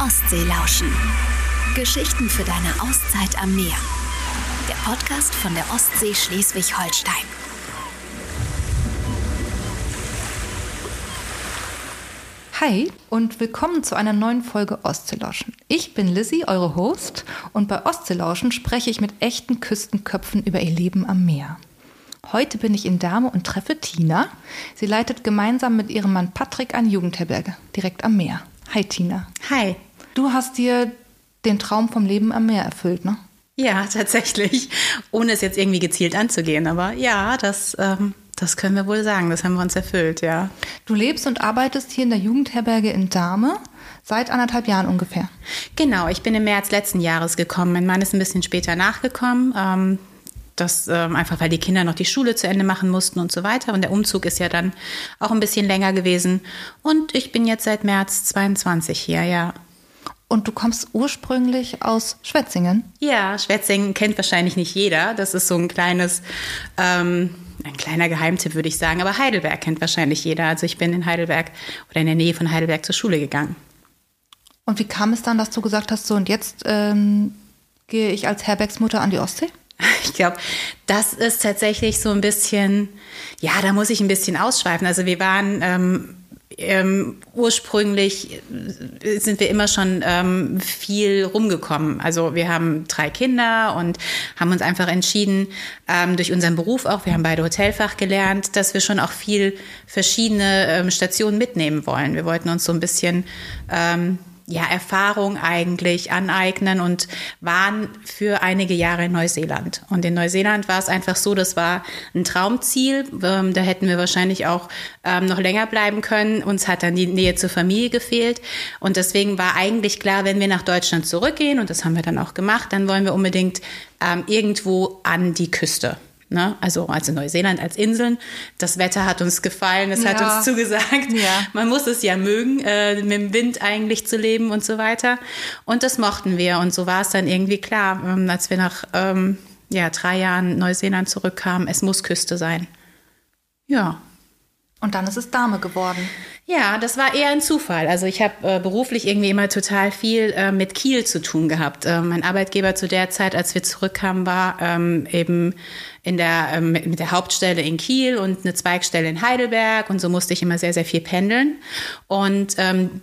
Ostsee lauschen. Geschichten für deine Auszeit am Meer. Der Podcast von der Ostsee Schleswig-Holstein. Hi und willkommen zu einer neuen Folge Ostseelauschen. Ich bin Lizzie, eure Host, und bei Ostseelauschen spreche ich mit echten Küstenköpfen über ihr Leben am Meer. Heute bin ich in Dame und treffe Tina. Sie leitet gemeinsam mit ihrem Mann Patrick eine Jugendherberge direkt am Meer. Hi Tina. Hi. Du hast dir den Traum vom Leben am Meer erfüllt, ne? Ja, tatsächlich. Ohne es jetzt irgendwie gezielt anzugehen. Aber ja, das, ähm, das können wir wohl sagen. Das haben wir uns erfüllt, ja. Du lebst und arbeitest hier in der Jugendherberge in Dahme seit anderthalb Jahren ungefähr. Genau, ich bin im März letzten Jahres gekommen. Mein Mann ist ein bisschen später nachgekommen. Ähm, das ähm, einfach, weil die Kinder noch die Schule zu Ende machen mussten und so weiter. Und der Umzug ist ja dann auch ein bisschen länger gewesen. Und ich bin jetzt seit März 22 hier, ja. Und du kommst ursprünglich aus Schwetzingen? Ja, Schwetzingen kennt wahrscheinlich nicht jeder. Das ist so ein kleines, ähm, ein kleiner Geheimtipp, würde ich sagen. Aber Heidelberg kennt wahrscheinlich jeder. Also ich bin in Heidelberg oder in der Nähe von Heidelberg zur Schule gegangen. Und wie kam es dann, dass du gesagt hast, so und jetzt ähm, gehe ich als Herbergsmutter an die Ostsee? Ich glaube, das ist tatsächlich so ein bisschen, ja, da muss ich ein bisschen ausschweifen. Also wir waren ähm, ähm, ursprünglich sind wir immer schon ähm, viel rumgekommen. Also wir haben drei Kinder und haben uns einfach entschieden, ähm, durch unseren Beruf auch, wir haben beide Hotelfach gelernt, dass wir schon auch viel verschiedene ähm, Stationen mitnehmen wollen. Wir wollten uns so ein bisschen ähm, ja, Erfahrung eigentlich aneignen und waren für einige Jahre in Neuseeland. Und in Neuseeland war es einfach so, das war ein Traumziel. Ähm, da hätten wir wahrscheinlich auch ähm, noch länger bleiben können. Uns hat dann die Nähe zur Familie gefehlt. Und deswegen war eigentlich klar, wenn wir nach Deutschland zurückgehen, und das haben wir dann auch gemacht, dann wollen wir unbedingt ähm, irgendwo an die Küste. Ne? Also, also Neuseeland als Inseln. Das Wetter hat uns gefallen, es ja. hat uns zugesagt. Ja. Man muss es ja mögen, äh, mit dem Wind eigentlich zu leben und so weiter. Und das mochten wir. Und so war es dann irgendwie klar, ähm, als wir nach ähm, ja, drei Jahren Neuseeland zurückkamen, es muss Küste sein. Ja. Und dann ist es Dame geworden. Ja, das war eher ein Zufall. Also ich habe äh, beruflich irgendwie immer total viel äh, mit Kiel zu tun gehabt. Äh, mein Arbeitgeber zu der Zeit, als wir zurückkamen, war ähm, eben in der, ähm, mit der Hauptstelle in Kiel und eine Zweigstelle in Heidelberg. Und so musste ich immer sehr, sehr viel pendeln. Und ähm,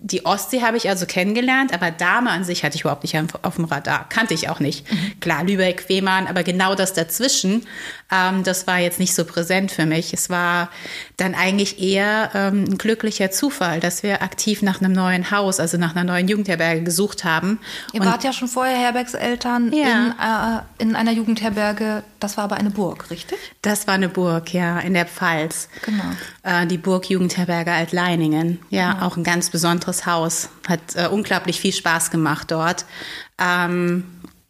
die Ostsee habe ich also kennengelernt, aber Dame an sich hatte ich überhaupt nicht auf, dem Radar. Kannte ich auch nicht. Mhm. Klar, Lübeck, Fehmarn, aber genau das dazwischen, ähm, das war jetzt nicht so präsent für mich. Es war dann eigentlich eher ähm, ein glücklicher Zufall, dass wir aktiv nach einem neuen Haus, also nach einer neuen Jugendherberge gesucht haben. Ihr Und wart ja schon vorher Herbergseltern ja. in, äh, in einer Jugendherberge. Das war aber eine Burg, richtig? Das war eine Burg, ja, in der Pfalz. Genau. Äh, die Burg Jugendherberge Altleiningen. Ja, genau. auch ein ganz besonderes Haus. Hat äh, unglaublich viel Spaß gemacht dort. Ähm,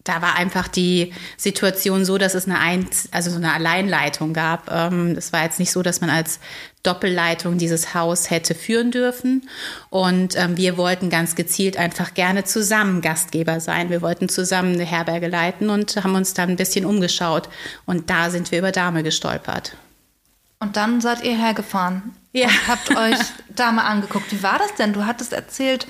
da war einfach die Situation so, dass es eine, Einz also so eine Alleinleitung gab. Ähm, es war jetzt nicht so, dass man als Doppelleitung dieses Haus hätte führen dürfen. Und ähm, wir wollten ganz gezielt einfach gerne zusammen Gastgeber sein. Wir wollten zusammen eine Herberge leiten und haben uns dann ein bisschen umgeschaut. Und da sind wir über Dame gestolpert. Und dann seid ihr hergefahren ja. und habt euch Dame angeguckt. Wie war das denn? Du hattest erzählt,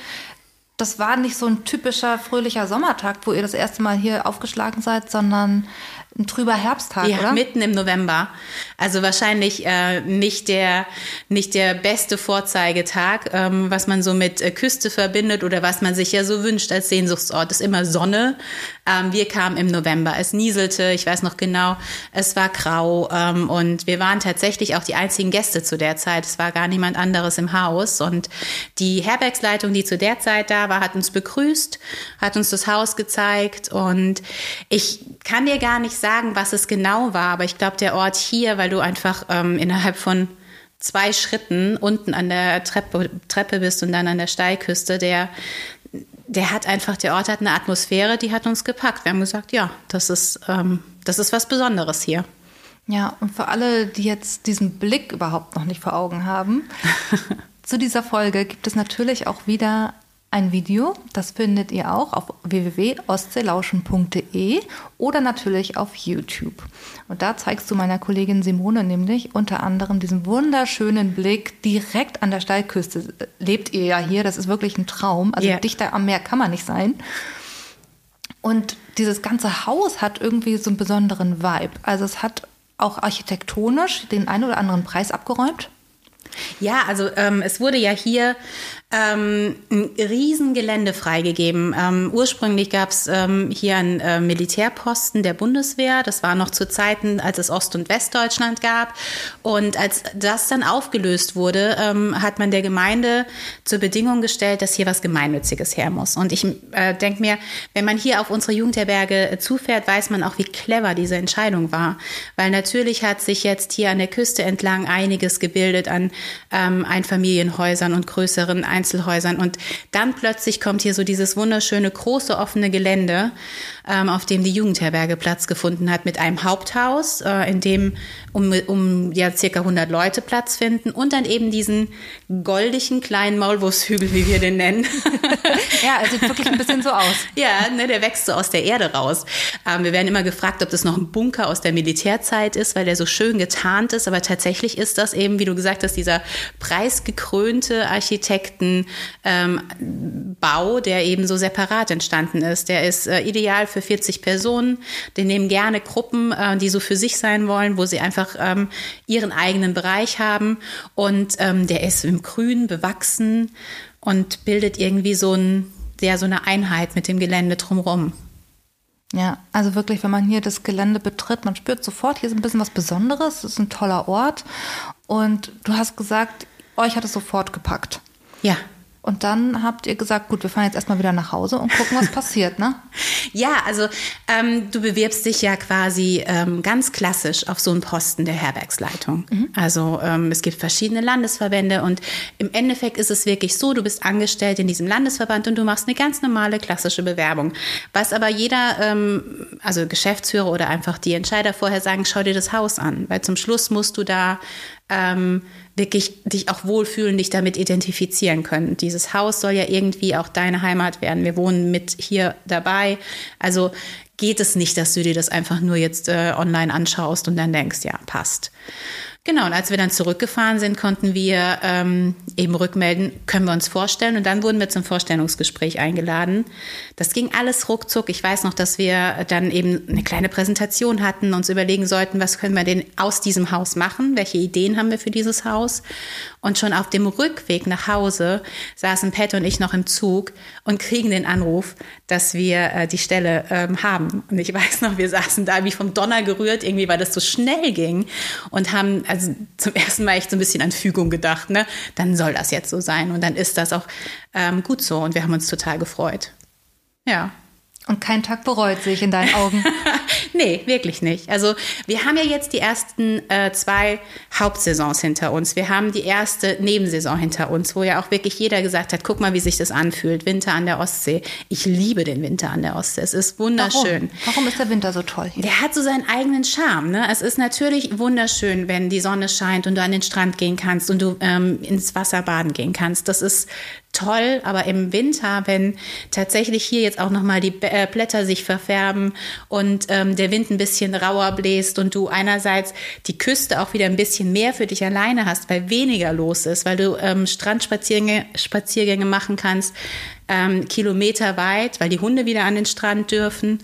das war nicht so ein typischer fröhlicher Sommertag, wo ihr das erste Mal hier aufgeschlagen seid, sondern ein trüber Herbsttag, ja, oder? mitten im November. Also wahrscheinlich äh, nicht der nicht der beste Vorzeigetag, ähm, was man so mit äh, Küste verbindet oder was man sich ja so wünscht als Sehnsuchtsort. Ist immer Sonne. Ähm, wir kamen im November. Es nieselte. Ich weiß noch genau. Es war grau ähm, und wir waren tatsächlich auch die einzigen Gäste zu der Zeit. Es war gar niemand anderes im Haus und die Herbergsleitung, die zu der Zeit da war, hat uns begrüßt, hat uns das Haus gezeigt und ich kann dir gar nicht sagen was es genau war, aber ich glaube, der Ort hier, weil du einfach ähm, innerhalb von zwei Schritten unten an der Treppe, Treppe bist und dann an der Steilküste, der, der hat einfach, der Ort hat eine Atmosphäre, die hat uns gepackt. Wir haben gesagt, ja, das ist, ähm, das ist was Besonderes hier. Ja, und für alle, die jetzt diesen Blick überhaupt noch nicht vor Augen haben, zu dieser Folge gibt es natürlich auch wieder ein Video. Das findet ihr auch auf www.ostseelauschen.de oder natürlich auf YouTube. Und da zeigst du meiner Kollegin Simone nämlich unter anderem diesen wunderschönen Blick direkt an der Steilküste. Lebt ihr ja hier, das ist wirklich ein Traum. Also Ja. dichter am Meer kann man nicht sein. Und dieses ganze Haus hat irgendwie so einen besonderen Vibe. Also es hat auch architektonisch den einen oder anderen Preis abgeräumt. Ja, also ähm, es wurde ja hier ähm, ein Riesengelände freigegeben. Ähm, ursprünglich gab es ähm, hier einen äh, Militärposten der Bundeswehr. Das war noch zu Zeiten, als es Ost- und Westdeutschland gab. Und als das dann aufgelöst wurde, ähm, hat man der Gemeinde zur Bedingung gestellt, dass hier was Gemeinnütziges her muss. Und ich äh, denke mir, wenn man hier auf unsere Jugendherberge äh, zufährt, weiß man auch, wie clever diese Entscheidung war. Weil natürlich hat sich jetzt hier an der Küste entlang einiges gebildet an ähm, Einfamilienhäusern und größeren Einzelhäusern. Und dann plötzlich kommt hier so dieses wunderschöne, große, offene Gelände, ähm, auf dem die Jugendherberge Platz gefunden hat, mit einem Haupthaus, äh, in dem um, um ja circa 100 Leute Platz finden und dann eben diesen goldigen kleinen Maulwurfshügel, wie wir den nennen. Ja, er sieht wirklich ein bisschen so aus. Ja, ne, der wächst so aus der Erde raus. Ähm, wir werden immer gefragt, ob das noch ein Bunker aus der Militärzeit ist, weil der so schön getarnt ist. Aber tatsächlich ist das eben, wie du gesagt hast, dieser preisgekrönte Architektenbau, ähm, Bau, der eben so separat entstanden ist. Der ist äh, ideal für 40 Personen. Den nehmen gerne Gruppen, äh, die so für sich sein wollen, wo sie einfach ähm, ihren eigenen Bereich haben. Und ähm, der ist im Grün bewachsen und bildet irgendwie so ein ja, so eine Einheit mit dem Gelände drumherum. Ja, also wirklich, wenn man hier das Gelände betritt, man spürt sofort, hier ist ein bisschen was Besonderes, es ist ein toller Ort. Und du hast gesagt, euch hat es sofort gepackt. Ja. Und dann habt ihr gesagt, gut, wir fahren jetzt erstmal wieder nach Hause und gucken, was passiert, ne? Ja, also ähm, du bewirbst dich ja quasi ähm, ganz klassisch auf so einen Posten der Herbergsleitung. Also ähm, es gibt verschiedene Landesverbände und im Endeffekt ist es wirklich so, du bist angestellt in diesem Landesverband und du machst eine ganz normale klassische Bewerbung. Was aber jeder, ähm, also Geschäftsführer oder einfach die Entscheider vorher sagen, schau dir das Haus an, weil zum Schluss musst du da ähm, wirklich dich auch wohlfühlen, dich damit identifizieren können. Dieses Haus soll ja irgendwie auch deine Heimat werden. Wir wohnen mit hier dabei. Also geht es nicht, dass du dir das einfach nur jetzt äh, online anschaust und dann denkst, ja, passt. Genau, und als wir dann zurückgefahren sind, konnten wir ähm, eben rückmelden, können wir uns vorstellen. Und dann wurden wir zum Vorstellungsgespräch eingeladen. Das ging alles ruckzuck. Ich weiß noch, dass wir dann eben eine kleine Präsentation hatten, uns überlegen sollten, was können wir denn aus diesem Haus machen, welche Ideen haben wir für dieses Haus. Und schon auf dem Rückweg nach Hause saßen Pat und ich noch im Zug und kriegen den Anruf, dass wir äh, die Stelle ähm, haben. Und ich weiß noch, wir saßen da wie vom Donner gerührt, irgendwie, weil das so schnell ging und haben also zum ersten Mal echt so ein bisschen an Fügung gedacht, ne? Dann soll das jetzt so sein und dann ist das auch ähm, gut so und wir haben uns total gefreut. Ja. Und kein Tag bereut sich in deinen Augen. nee, wirklich nicht. Also wir haben ja jetzt die ersten äh, zwei Hauptsaisons hinter uns. Wir haben die erste Nebensaison hinter uns, wo ja auch wirklich jeder gesagt hat, guck mal, wie sich das anfühlt. Winter an der Ostsee. Ich liebe den Winter an der Ostsee. Es ist wunderschön. Warum? Warum ist der Winter so toll hier? Der hat so seinen eigenen Charme. Ne? Es ist natürlich wunderschön, wenn die Sonne scheint und du an den Strand gehen kannst und du ähm, ins Wasser baden gehen kannst. Das ist toll, aber im Winter, wenn tatsächlich hier jetzt auch nochmal die äh, Blätter sich verfärben und ähm, der Wind ein bisschen rauer bläst und du einerseits die Küste auch wieder ein bisschen mehr für dich alleine hast, weil weniger los ist, weil du ähm, Strandspaziergänge Spaziergänge machen kannst, ähm, kilometerweit, weil die Hunde wieder an den Strand dürfen,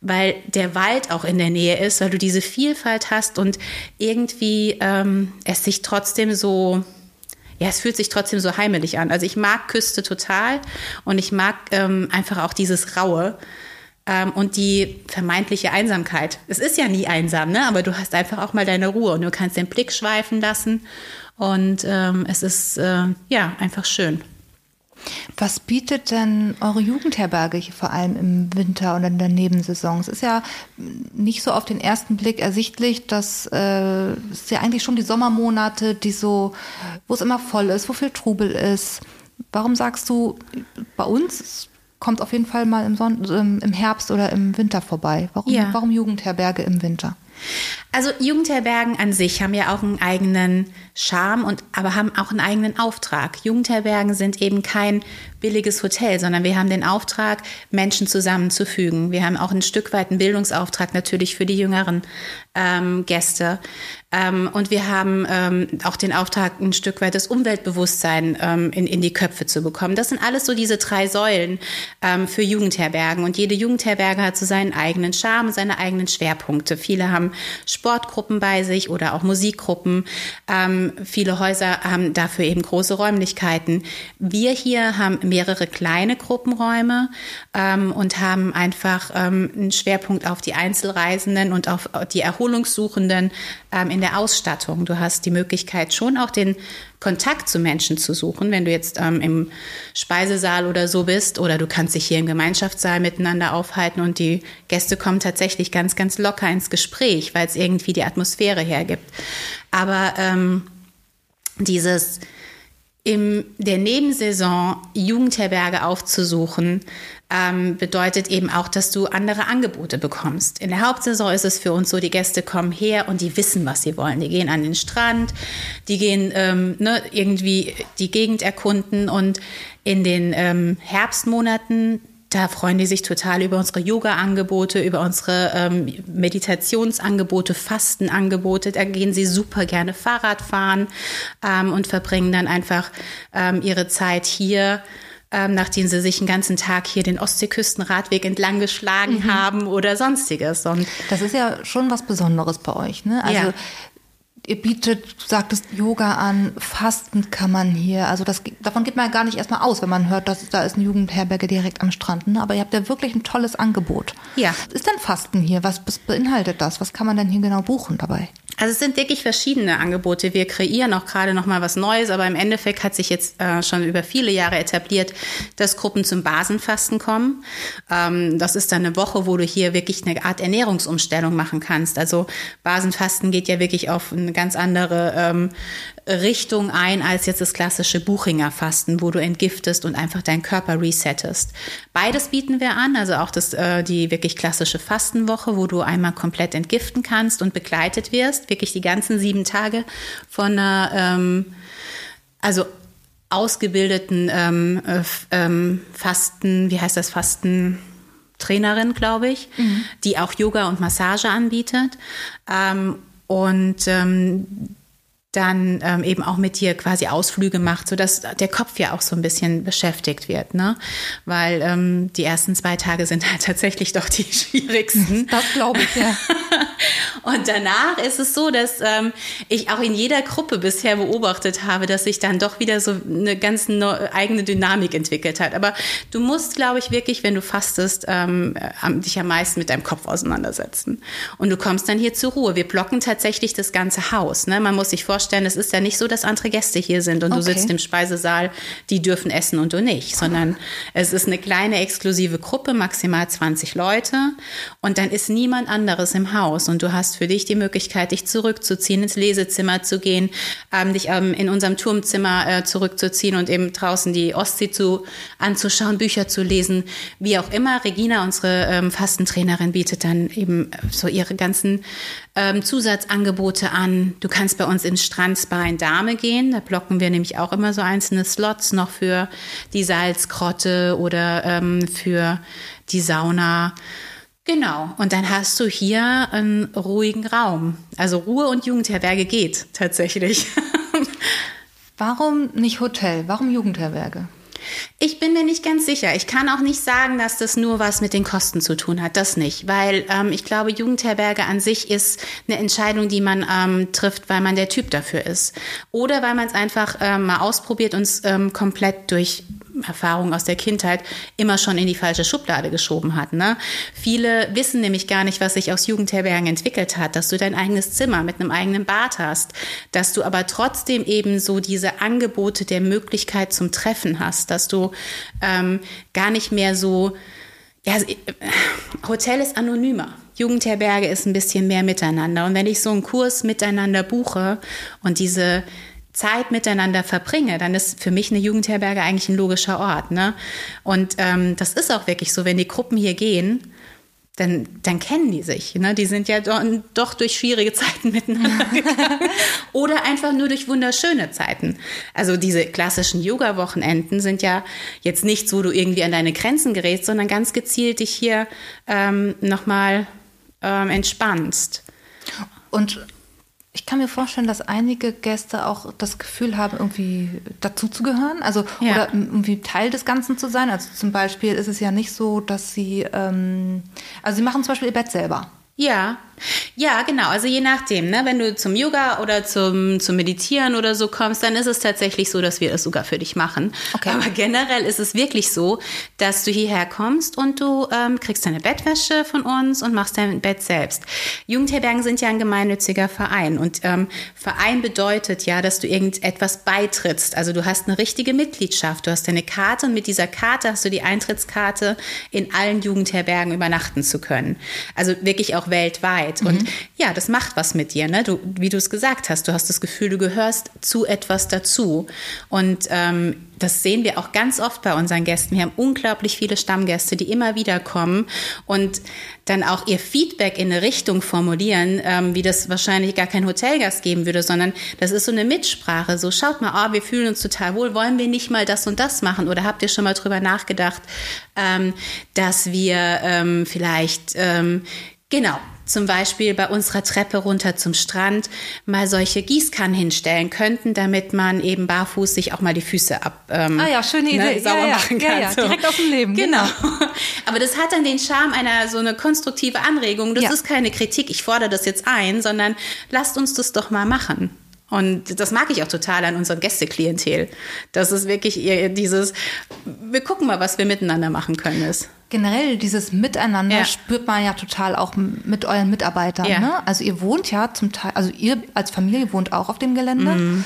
weil der Wald auch in der Nähe ist, weil du diese Vielfalt hast und irgendwie ähm, es sich trotzdem so ja, es fühlt sich trotzdem so heimelig an. Also ich mag Küste total und ich mag ähm, einfach auch dieses Raue ähm, und die vermeintliche Einsamkeit. Es ist ja nie einsam, ne? aber du hast einfach auch mal deine Ruhe und du kannst den Blick schweifen lassen und ähm, es ist äh, ja einfach schön. Was bietet denn eure Jugendherberge hier vor allem im Winter und in der Nebensaison? Es ist ja nicht so auf den ersten Blick ersichtlich, dass äh, es ja eigentlich schon die Sommermonate, die so, wo es immer voll ist, wo viel Trubel ist. Warum sagst du, bei uns kommt auf jeden Fall mal im, Son im Herbst oder im Winter vorbei? Warum, Ja. warum Jugendherberge im Winter? Also Jugendherbergen an sich haben ja auch einen eigenen Charme und aber haben auch einen eigenen Auftrag. Jugendherbergen sind eben kein billiges Hotel, sondern wir haben den Auftrag, Menschen zusammenzufügen. Wir haben auch ein Stück weit einen Bildungsauftrag natürlich für die jüngeren ähm, Gäste. Ähm, und wir haben ähm, auch den Auftrag, ein Stück weit das Umweltbewusstsein ähm, in, in die Köpfe zu bekommen. Das sind alles so diese drei Säulen ähm, für Jugendherbergen. Und jede Jugendherberge hat so seinen eigenen Charme, seine eigenen Schwerpunkte. Viele haben Sportgruppen bei sich oder auch Musikgruppen. Ähm, viele Häuser haben dafür eben große Räumlichkeiten. Wir hier haben mehrere kleine Gruppenräume ähm, und haben einfach ähm, einen Schwerpunkt auf die Einzelreisenden und auf die Erholungssuchenden ähm, in der Ausstattung. Du hast die Möglichkeit schon auch den Kontakt zu Menschen zu suchen, wenn du jetzt ähm, im Speisesaal oder so bist oder du kannst dich hier im Gemeinschaftssaal miteinander aufhalten und die Gäste kommen tatsächlich ganz, ganz locker ins Gespräch, weil es irgendwie die Atmosphäre hergibt. Aber ähm, dieses in der Nebensaison Jugendherberge aufzusuchen, ähm, bedeutet eben auch, dass du andere Angebote bekommst. In der Hauptsaison ist es für uns so, die Gäste kommen her und die wissen, was sie wollen. Die gehen an den Strand, die gehen ähm, ne, irgendwie die Gegend erkunden und in den ähm, Herbstmonaten da freuen die sich total über unsere Yoga-Angebote, über unsere ähm, Meditationsangebote, Fastenangebote. Da gehen sie super gerne Fahrrad fahren ähm, und verbringen dann einfach ähm, ihre Zeit hier ähm, nachdem sie sich den ganzen Tag hier den Ostseeküstenradweg entlang geschlagen mhm. haben oder sonstiges. Und das ist ja schon was Besonderes bei euch, ne? Also ja ihr bietet, du sagtest Yoga an, Fasten kann man hier. Also das, davon geht man ja gar nicht erstmal aus, wenn man hört, dass da ist eine Jugendherberge direkt am Strand. Ne? Aber ihr habt ja wirklich ein tolles Angebot. Ja. Was ist denn Fasten hier? Was beinhaltet das? Was kann man denn hier genau buchen dabei? Also es sind wirklich verschiedene Angebote. Wir kreieren auch gerade noch mal was Neues, aber im Endeffekt hat sich jetzt äh, schon über viele Jahre etabliert, dass Gruppen zum Basenfasten kommen. Ähm, das ist dann eine Woche, wo du hier wirklich eine Art Ernährungsumstellung machen kannst. Also Basenfasten geht ja wirklich auf eine ganz andere ähm, Richtung ein als jetzt das klassische Buchinger Fasten, wo du entgiftest und einfach deinen Körper resettest. Beides bieten wir an, also auch das, äh, die wirklich klassische Fastenwoche, wo du einmal komplett entgiften kannst und begleitet wirst, wirklich die ganzen sieben Tage von einer, ähm, also ausgebildeten ähm, äh, ähm, Fasten, wie heißt das Fasten? Trainerin, glaube ich, mhm. die auch Yoga und Massage anbietet. Ähm, und ähm, dann ähm, eben auch mit dir quasi Ausflüge macht, sodass der Kopf ja auch so ein bisschen beschäftigt wird, ne? Weil ähm, die ersten zwei Tage sind halt tatsächlich doch die schwierigsten. Das glaube ich, ja. Und danach ist es so, dass ähm, ich auch in jeder Gruppe bisher beobachtet habe, dass sich dann doch wieder so eine ganz eigene Dynamik entwickelt hat. Aber du musst, glaube ich, wirklich, wenn du fastest, ähm, dich am meisten mit deinem Kopf auseinandersetzen. Und du kommst dann hier zur Ruhe. Wir blocken tatsächlich das ganze Haus. Ne? Man muss sich vorstellen, es ist ja nicht so, dass andere Gäste hier sind und okay. du sitzt im Speisesaal, die dürfen essen und du nicht, sondern es ist eine kleine exklusive Gruppe, maximal 20 Leute und dann ist niemand anderes im Haus und du hast hast für dich die Möglichkeit, dich zurückzuziehen, ins Lesezimmer zu gehen, ähm, dich ähm, in unserem Turmzimmer äh, zurückzuziehen und eben draußen die Ostsee zu, anzuschauen, Bücher zu lesen, wie auch immer. Regina, unsere ähm, Fastentrainerin, bietet dann eben äh, so ihre ganzen ähm, Zusatzangebote an. Du kannst bei uns ins Strandspa in Dame gehen. Da blocken wir nämlich auch immer so einzelne Slots noch für die Salzgrotte oder ähm, für die Sauna. Genau, und dann hast du hier einen ruhigen Raum. Also Ruhe und Jugendherberge geht tatsächlich. Warum nicht Hotel? Warum Jugendherberge? Ich bin mir nicht ganz sicher. Ich kann auch nicht sagen, dass das nur was mit den Kosten zu tun hat. Das nicht. Weil ähm, ich glaube, Jugendherberge an sich ist eine Entscheidung, die man ähm, trifft, weil man der Typ dafür ist. Oder weil man es einfach ähm, mal ausprobiert und es ähm, komplett durch Erfahrungen aus der Kindheit immer schon in die falsche Schublade geschoben hat. Ne? Viele wissen nämlich gar nicht, was sich aus Jugendherbergen entwickelt hat, dass du dein eigenes Zimmer mit einem eigenen Bad hast, dass du aber trotzdem eben so diese Angebote der Möglichkeit zum Treffen hast, dass du ähm, gar nicht mehr so, ja, äh, Hotel ist anonymer. Jugendherberge ist ein bisschen mehr miteinander. Und wenn ich so einen Kurs miteinander buche und diese Zeit miteinander verbringe, dann ist für mich eine Jugendherberge eigentlich ein logischer Ort. Ne? Und ähm, das ist auch wirklich so, wenn die Gruppen hier gehen, dann, dann kennen die sich. Ne? Die sind ja doch, doch durch schwierige Zeiten miteinander gegangen. Oder einfach nur durch wunderschöne Zeiten. Also diese klassischen Yoga-Wochenenden sind ja jetzt nichts, wo du irgendwie an deine Grenzen gerätst, sondern ganz gezielt dich hier ähm, nochmal ähm, entspannst. Und ich kann mir vorstellen, dass einige Gäste auch das Gefühl haben, irgendwie dazuzugehören, also Ja. oder irgendwie Teil des Ganzen zu sein. Also zum Beispiel ist es ja nicht so, dass sie, ähm, also sie machen zum Beispiel ihr Bett selber. Ja, ja, genau. Also je nachdem, ne? wenn du zum Yoga oder zum, zum Meditieren oder so kommst, dann ist es tatsächlich so, dass wir das sogar für dich machen. Okay. Aber generell ist es wirklich so, dass du hierher kommst und du ähm, kriegst deine Bettwäsche von uns und machst dein Bett selbst. Jugendherbergen sind ja ein gemeinnütziger Verein und ähm, Verein bedeutet ja, dass du irgendetwas beitrittst. Also du hast eine richtige Mitgliedschaft, du hast deine Karte und mit dieser Karte hast du die Eintrittskarte, in allen Jugendherbergen übernachten zu können. Also wirklich auch weltweit. Und ja, das macht was mit dir. Ne? Du, wie du es gesagt hast, du hast das Gefühl, du gehörst zu etwas dazu. Und ähm, das sehen wir auch ganz oft bei unseren Gästen. Wir haben unglaublich viele Stammgäste, die immer wieder kommen und dann auch ihr Feedback in eine Richtung formulieren, ähm, wie das wahrscheinlich gar kein Hotelgast geben würde, sondern das ist so eine Mitsprache. So, schaut mal, ah, wir fühlen uns total wohl, wollen wir nicht mal das und das machen? Oder habt ihr schon mal drüber nachgedacht, ähm, dass wir ähm, vielleicht, ähm, genau, zum Beispiel bei unserer Treppe runter zum Strand mal solche Gießkannen hinstellen könnten, damit man eben barfuß sich auch mal die Füße ab ähm, Ah ja, schöne Idee. sauber Ja, ja, machen ja, kann. ja, direkt aus dem Leben, Genau. Aber das hat dann den Charme einer so eine konstruktive Anregung. Das ist keine Kritik, ich fordere das jetzt ein, sondern lasst uns das doch mal machen. Und das mag ich auch total an unserem Gästeklientel. Das ist wirklich ihr- dieses, wir gucken mal, was wir miteinander machen können ist. Generell dieses Miteinander Ja. spürt man ja total auch mit euren Mitarbeitern. Ja. Ne? Also ihr wohnt ja zum Teil, also ihr als Familie wohnt auch auf dem Gelände. Mhm.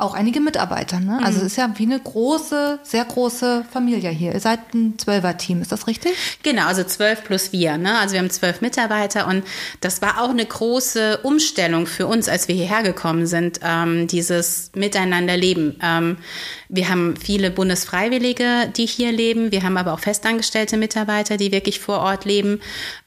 Auch einige Mitarbeiter. Ne? Also es ist ja wie eine große, sehr große Familie hier. Ihr seid ein Zwölfer-Team, ist das richtig? Genau, also zwölf plus wir. Ne? Also wir haben zwölf Mitarbeiter und das war auch eine große Umstellung für uns, als wir hierher gekommen sind, ähm, dieses Miteinanderleben. Ähm, wir haben viele Bundesfreiwillige, die hier leben. Wir haben aber auch festangestellte Mitarbeiter, die wirklich vor Ort leben,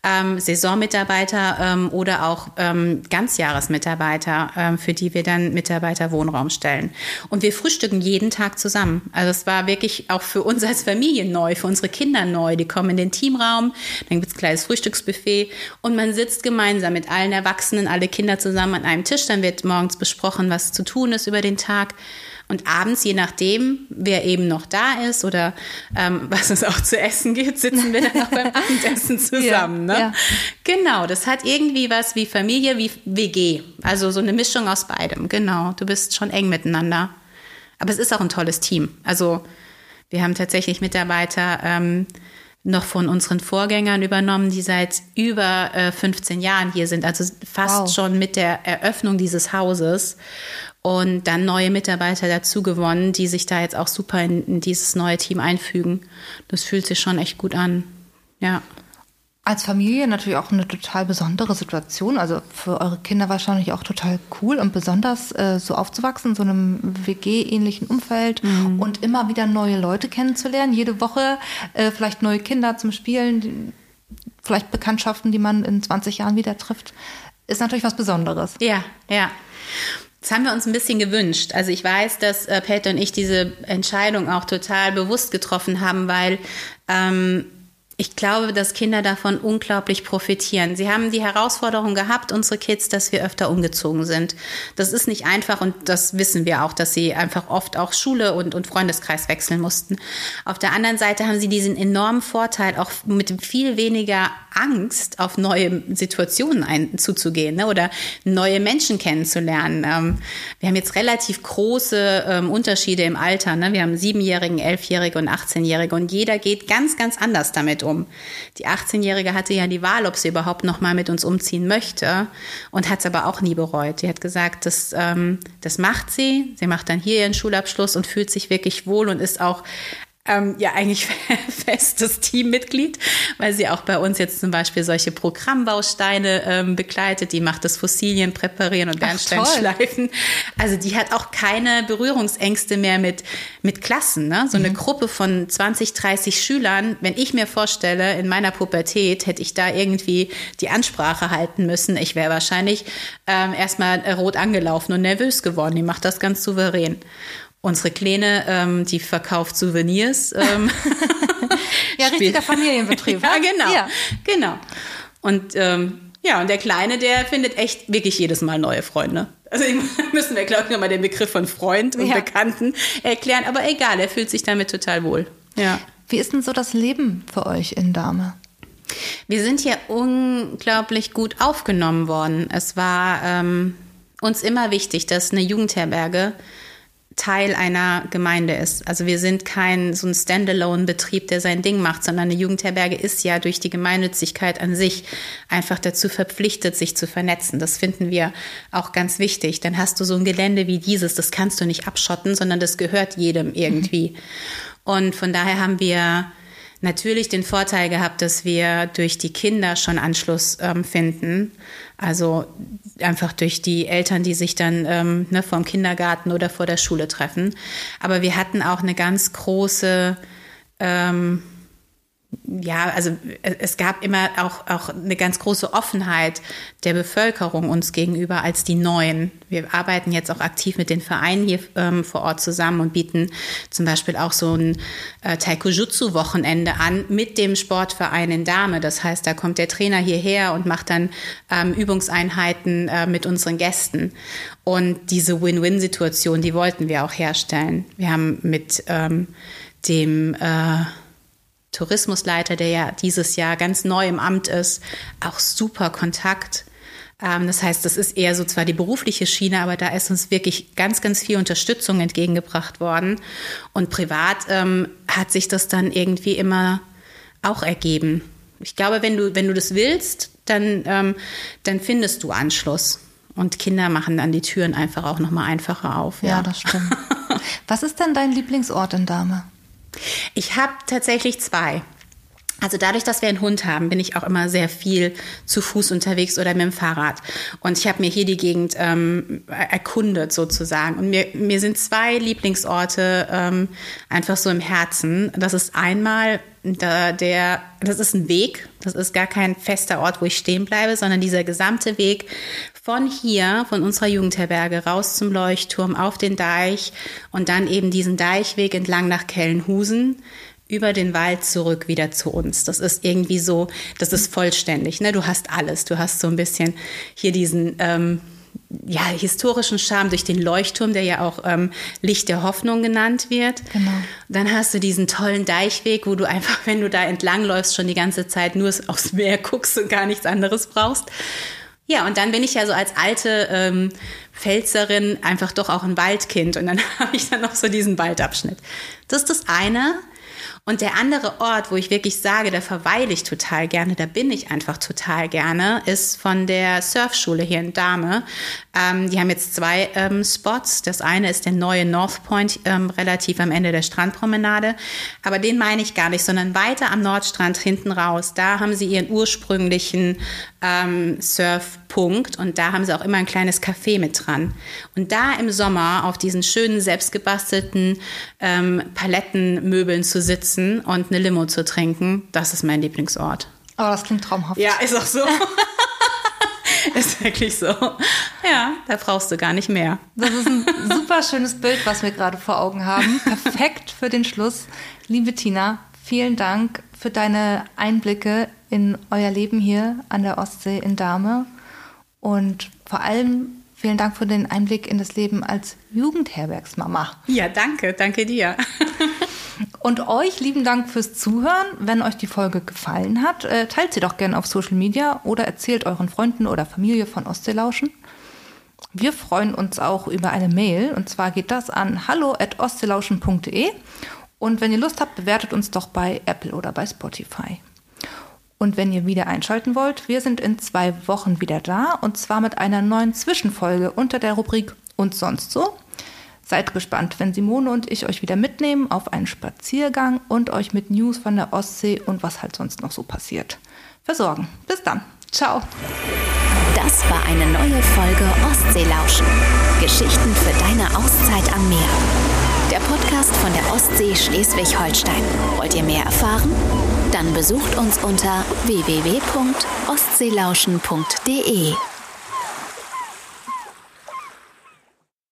ähm, Saisonmitarbeiter ähm, oder auch ähm, Ganzjahresmitarbeiter, ähm, für die wir dann Mitarbeiterwohnraum stellen. Und wir frühstücken jeden Tag zusammen. Also es war wirklich auch für uns als Familie neu, für unsere Kinder neu. Die kommen in den Teamraum, dann gibt es ein kleines Frühstücksbuffet und man sitzt gemeinsam mit allen Erwachsenen, alle Kinder zusammen an einem Tisch. Dann wird morgens besprochen, was zu tun ist über den Tag. Und abends, je nachdem, wer eben noch da ist oder ähm, was es auch zu essen gibt, sitzen wir dann auch beim Abendessen zusammen. Ja, ne? ja. Genau, das hat irgendwie was wie Familie, wie WG. Also so eine Mischung aus beidem. Genau, du bist schon eng miteinander. Aber es ist auch ein tolles Team. Also wir haben tatsächlich Mitarbeiter ähm, noch von unseren Vorgängern übernommen, die seit über äh, 15 Jahren hier sind. Also fast Wow. schon mit der Eröffnung dieses Hauses. Und dann neue Mitarbeiter dazu gewonnen, die sich da jetzt auch super in, in dieses neue Team einfügen. Das fühlt sich schon echt gut an. Ja. Als Familie natürlich auch eine total besondere Situation. Also für eure Kinder wahrscheinlich auch total cool und besonders äh, so aufzuwachsen in so einem WG-ähnlichen Umfeld Mhm. und immer wieder neue Leute kennenzulernen. Jede Woche äh, vielleicht neue Kinder zum Spielen, vielleicht Bekanntschaften, die man in 20 Jahren wieder trifft. Ist natürlich was Besonderes. Ja, ja. Das haben wir uns ein bisschen gewünscht. Also ich weiß, dass äh, Peter und ich diese Entscheidung auch total bewusst getroffen haben, weil ähm, ich glaube, dass Kinder davon unglaublich profitieren. Sie haben die Herausforderung gehabt, unsere Kids, dass wir öfter umgezogen sind. Das ist nicht einfach und das wissen wir auch, dass sie einfach oft auch Schule und, und Freundeskreis wechseln mussten. Auf der anderen Seite haben sie diesen enormen Vorteil, auch mit viel weniger Angst auf neue Situationen ein, zuzugehen ne? oder neue Menschen kennenzulernen. Ähm, wir haben jetzt relativ große ähm, Unterschiede im Alter. Ne? Wir haben Siebenjährigen, Elfjährige und 18-Jährige und jeder geht ganz, ganz anders damit um. Die 18-Jährige hatte ja die Wahl, ob sie überhaupt noch mal mit uns umziehen möchte und hat es aber auch nie bereut. Sie hat gesagt, das, ähm, das macht sie. Sie macht dann hier ihren Schulabschluss und fühlt sich wirklich wohl und ist auch ähm, ja eigentlich festes Teammitglied, weil sie auch bei uns jetzt zum Beispiel solche Programmbausteine ähm, begleitet. Die macht das Fossilien präparieren und Bernsteinschleifen. Also die hat auch keine Berührungsängste mehr mit, mit Klassen. Ne? So mhm. eine Gruppe von 20, 30 Schülern, wenn ich mir vorstelle, in meiner Pubertät hätte ich da irgendwie die Ansprache halten müssen. Ich wäre wahrscheinlich ähm, erstmal rot angelaufen und nervös geworden. Die macht das ganz souverän. Unsere Kleine, ähm, die verkauft Souvenirs. Ähm, ja, richtiger Familienbetrieb. ja, genau. Ja. Genau. Und ähm, ja, und der Kleine, der findet echt wirklich jedes Mal neue Freunde. Also müssen wir, glaube ich, nochmal den Begriff von Freund und ja. Bekannten erklären. Aber egal, er fühlt sich damit total wohl. Ja. Wie ist denn so das Leben für euch in Dame? Wir sind hier unglaublich gut aufgenommen worden. Es war ähm, uns immer wichtig, dass eine Jugendherberge Teil einer Gemeinde ist. Also wir sind kein so ein Standalone-Betrieb, der sein Ding macht, sondern eine Jugendherberge ist ja durch die Gemeinnützigkeit an sich einfach dazu verpflichtet, sich zu vernetzen. Das finden wir auch ganz wichtig. Dann hast du so ein Gelände wie dieses, das kannst du nicht abschotten, sondern das gehört jedem irgendwie. Mhm. Und von daher haben wir natürlich den Vorteil gehabt, dass wir durch die Kinder schon Anschluss ähm, finden. Also einfach durch die Eltern, die sich dann ähm, ne, vom Kindergarten oder vor der Schule treffen. Aber wir hatten auch eine ganz große ähm, ja, also es gab immer auch, auch eine ganz große Offenheit der Bevölkerung uns gegenüber als die Neuen. Wir arbeiten jetzt auch aktiv mit den Vereinen hier ähm, vor Ort zusammen und bieten zum Beispiel auch so ein äh, Taekujutsu-Wochenende an mit dem Sportverein in Dame. Das heißt, da kommt der Trainer hierher und macht dann ähm, Übungseinheiten äh, mit unseren Gästen. Und diese Win-Win-Situation, die wollten wir auch herstellen. Wir haben mit ähm, dem äh, Tourismusleiter, der ja dieses Jahr ganz neu im Amt ist, auch super Kontakt. Ähm, das heißt, das ist eher so zwar die berufliche Schiene, aber da ist uns wirklich ganz, ganz viel Unterstützung entgegengebracht worden. Und privat ähm, hat sich das dann irgendwie immer auch ergeben. Ich glaube, wenn du, wenn du das willst, dann, ähm, dann findest du Anschluss. Und Kinder machen dann die Türen einfach auch nochmal einfacher auf. Ja, ja das stimmt. Was ist denn dein Lieblingsort in Dahme? Ich habe tatsächlich zwei. Also dadurch, dass wir einen Hund haben, bin ich auch immer sehr viel zu Fuß unterwegs oder mit dem Fahrrad. Und ich habe mir hier die Gegend ähm, erkundet sozusagen. Und mir, mir sind zwei Lieblingsorte ähm, einfach so im Herzen. Das ist einmal der, der, das ist ein Weg. Das ist gar kein fester Ort, wo ich stehen bleibe, sondern dieser gesamte Weg von hier, von unserer Jugendherberge raus zum Leuchtturm auf den Deich und dann eben diesen Deichweg entlang nach Kellenhusen über den Wald zurück wieder zu uns. Das ist irgendwie so, das ist vollständig. Ne? Du hast alles. Du hast so ein bisschen hier diesen ähm, ja, historischen Charme durch den Leuchtturm, der ja auch ähm, Licht der Hoffnung genannt wird. Genau. Dann hast du diesen tollen Deichweg, wo du einfach, wenn du da entlangläufst, schon die ganze Zeit nur aufs Meer guckst und gar nichts anderes brauchst. Ja, und dann bin ich ja so als alte ähm, Pfälzerin einfach doch auch ein Waldkind. Und dann habe ich dann noch so diesen Waldabschnitt. Das ist das eine. Und der andere Ort, wo ich wirklich sage, da verweile ich total gerne, da bin ich einfach total gerne, ist von der Surfschule hier in Dahme. Ähm, die haben jetzt zwei ähm, Spots. Das eine ist der neue North Point, ähm, relativ am Ende der Strandpromenade. Aber den meine ich gar nicht, sondern weiter am Nordstrand hinten raus. Da haben sie ihren ursprünglichen ähm, Surfpunkt und da haben sie auch immer ein kleines Café mit dran. Und da im Sommer auf diesen schönen selbstgebastelten ähm, Palettenmöbeln zu sitzen und eine Limo zu trinken, das ist mein Lieblingsort. Oh, das klingt traumhaft. Ja, ist auch so. ist wirklich so. Ja, da brauchst du gar nicht mehr. Das ist ein super schönes Bild, was wir gerade vor Augen haben. Perfekt für den Schluss. Liebe Tina, vielen Dank für deine Einblicke in euer Leben hier an der Ostsee in Dahme und vor allem vielen Dank für den Einblick in das Leben als Jugendherbergsmama. Ja, danke, danke dir. Und euch lieben Dank fürs Zuhören. Wenn euch die Folge gefallen hat, äh, teilt sie doch gerne auf Social Media oder erzählt euren Freunden oder Familie von Ostseelauschen. Wir freuen uns auch über eine Mail und zwar geht das an hallo@ostseelauschen.de und wenn ihr Lust habt, bewertet uns doch bei Apple oder bei Spotify. Und wenn ihr wieder einschalten wollt, wir sind in zwei Wochen wieder da und zwar mit einer neuen Zwischenfolge unter der Rubrik Und sonst so. Seid gespannt, wenn Simone und ich euch wieder mitnehmen auf einen Spaziergang und euch mit News von der Ostsee und was halt sonst noch so passiert versorgen. Bis dann. Ciao. Das war eine neue Folge Ostseelauschen. Geschichten für deine Auszeit am Meer. Der Podcast von der Ostsee Schleswig-Holstein. Wollt ihr mehr erfahren? Dann besucht uns unter www.ostseelauschen.de.